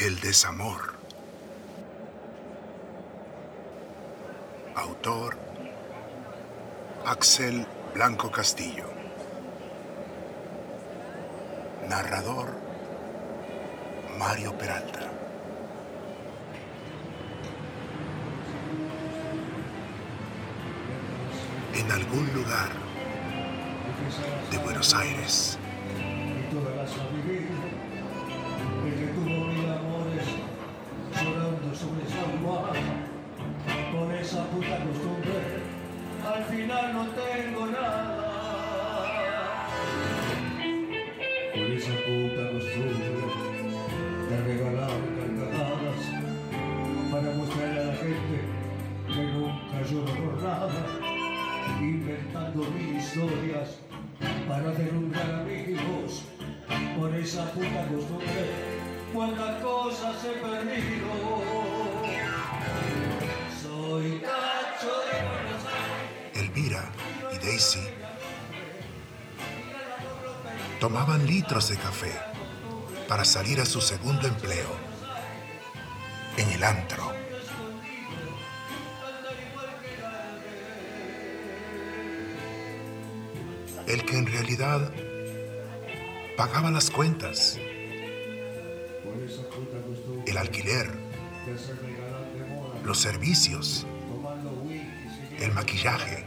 El desamor. Autor Axel Blanco Castillo. Narrador Mario Peralta. En algún lugar de Buenos Aires. Esa puta costumbre de regalar carcajadas para mostrarle a la gente que nunca lloro por nada inventando mil historias para derrumbar amigos por esa puta costumbre cuántas cosas he perdido. Soy cacho de Buenos Aires. Elvira y Daisy tomaban litros de café para salir a su segundo empleo en el antro. El que en realidad pagaba las cuentas, el alquiler, los servicios, el maquillaje,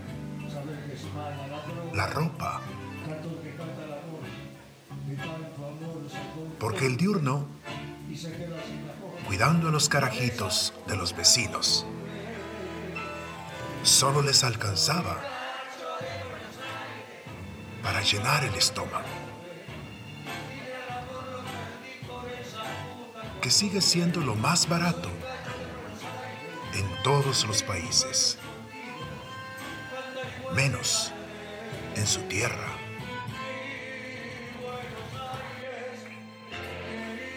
la ropa, porque el diurno cuidando a los carajitos de los vecinos. Solo les alcanzaba para llenar el estómago, que sigue siendo lo más barato en todos los países, menos en su tierra.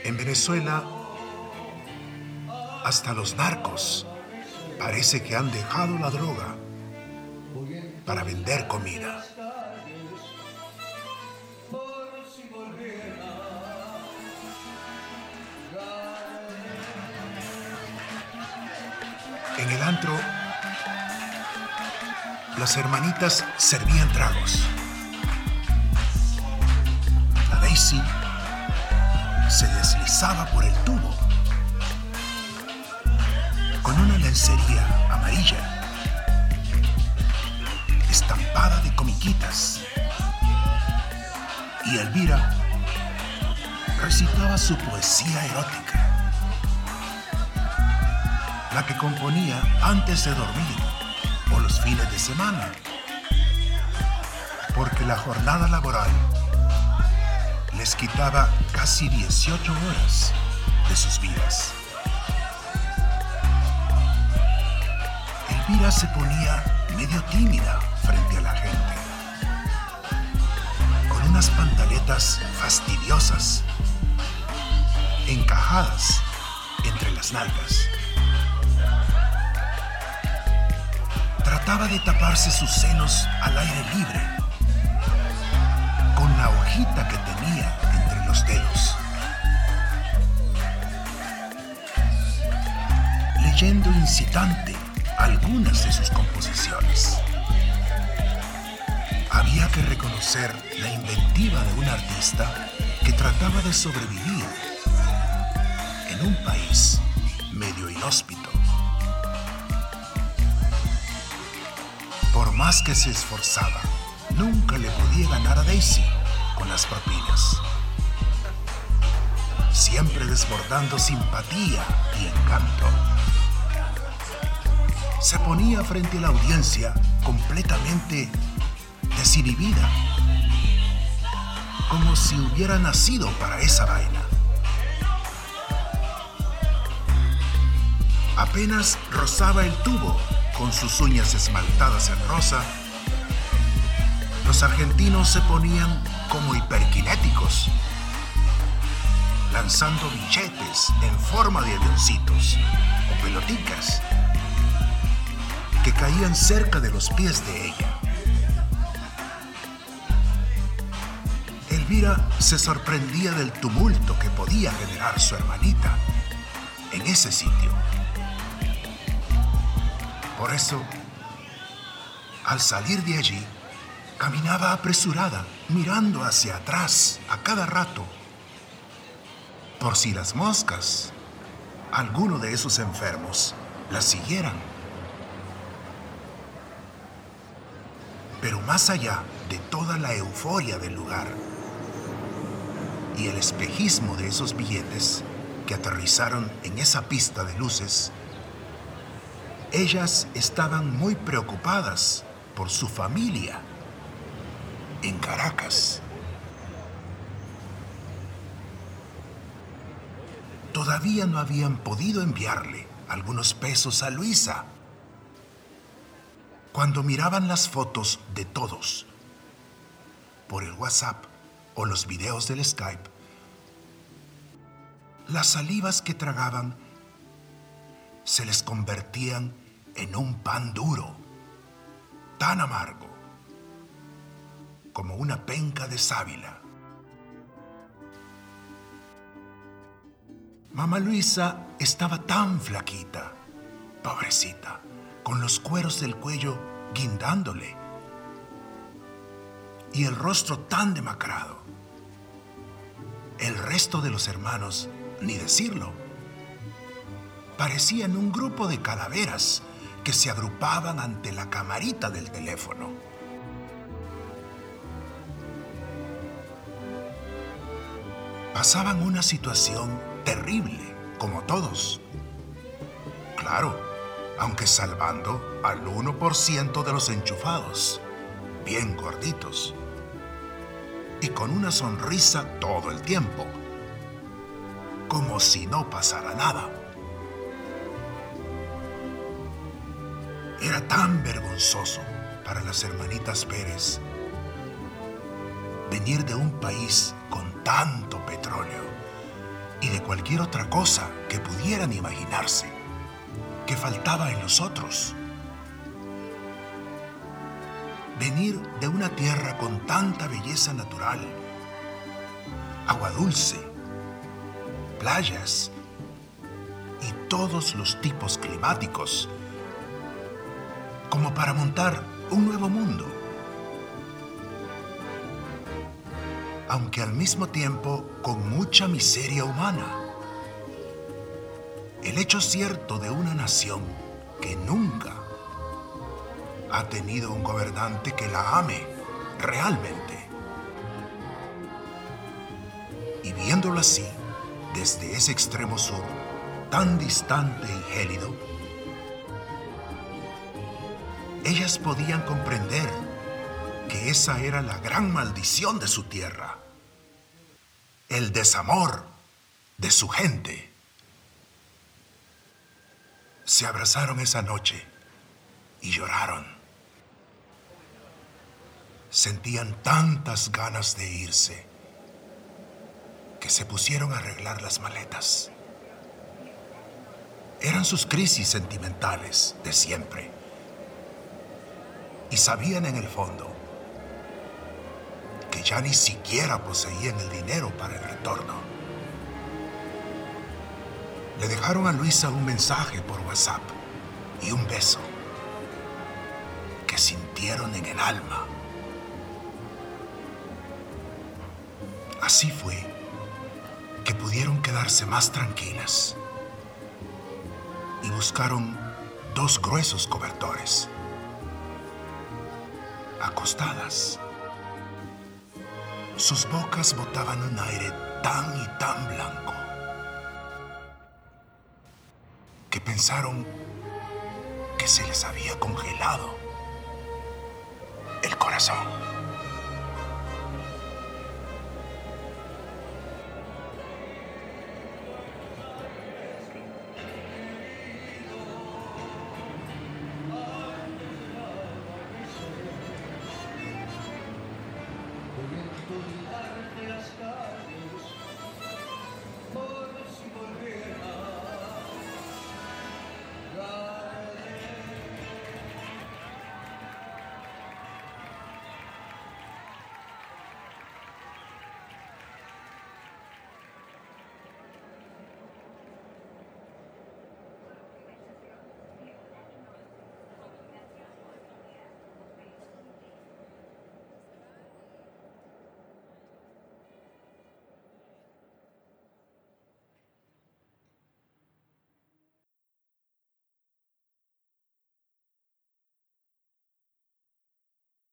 En Venezuela, hasta los narcos parece que han dejado la droga para vender comida. En el antro, las hermanitas servían tragos. La Daisy se deslizaba por el tubo con una lencería amarilla estampada de comiquitas. Y Elvira recitaba su poesía erótica, la que componía antes de dormir o los fines de semana, porque la jornada laboral les quitaba casi 18 horas de sus vidas. Elvira se ponía medio tímida frente a la gente, con unas pantaletas fastidiosas, encajadas entre las nalgas. Trataba de taparse sus senos al aire libre, hojita que tenía entre los dedos. Leyendo incitante algunas de sus composiciones. Había que reconocer la inventiva de un artista que trataba de sobrevivir en un país medio inhóspito. Por más que se esforzaba, nunca le podía ganar a Daisy con las propinas. Siempre desbordando simpatía y encanto se ponía frente a la audiencia completamente desinhibida, como si hubiera nacido para esa vaina. Apenas rozaba el tubo con sus uñas esmaltadas en rosa, los argentinos se ponían como hiperkinéticos, lanzando billetes en forma de avioncitos o peloticas que caían cerca de los pies de ella. Elvira se sorprendía del tumulto que podía generar su hermanita en ese sitio. Por eso, al salir de allí, caminaba apresurada, mirando hacia atrás a cada rato, por si las moscas, alguno de esos enfermos, la siguieran. Pero más allá de toda la euforia del lugar y el espejismo de esos billetes que aterrizaron en esa pista de luces, ellas estaban muy preocupadas por su familia en Caracas. Todavía no habían podido enviarle algunos pesos a Luisa. Cuando miraban las fotos de todos por el WhatsApp o los videos del Skype, las salivas que tragaban se les convertían en un pan duro, tan amargo como una penca de sábila. Mamá Luisa estaba tan flaquita, pobrecita, con los cueros del cuello guindándole y el rostro tan demacrado. El resto de los hermanos, ni decirlo, parecían un grupo de calaveras que se agrupaban ante la camarita del teléfono. Pasaban una situación terrible, como todos. Claro, aunque salvando al 1% de los enchufados, bien gorditos, y con una sonrisa todo el tiempo, como si no pasara nada. Era tan vergonzoso para las hermanitas Pérez venir de un país con tanto petróleo y de cualquier otra cosa que pudieran imaginarse que faltaba en los otros. Venir de una tierra con tanta belleza natural, agua dulce, playas y todos los tipos climáticos, como para montar un nuevo mundo. Aunque al mismo tiempo con mucha miseria humana. El hecho cierto de una nación que nunca ha tenido un gobernante que la ame realmente. Y viéndolo así, desde ese extremo sur, tan distante y gélido, ellas podían comprender que esa era la gran maldición de su tierra, el desamor de su gente. Se abrazaron esa noche y lloraron. Sentían tantas ganas de irse que se pusieron a arreglar las maletas. Eran sus crisis sentimentales de siempre. Y sabían en el fondo ya ni siquiera poseían el dinero para el retorno. Le dejaron a Luisa un mensaje por WhatsApp y un beso que sintieron en el alma. Así fue que pudieron quedarse más tranquilas y buscaron dos gruesos cobertores, acostadas sus bocas botaban un aire tan y tan blanco que pensaron que se les había congelado el corazón.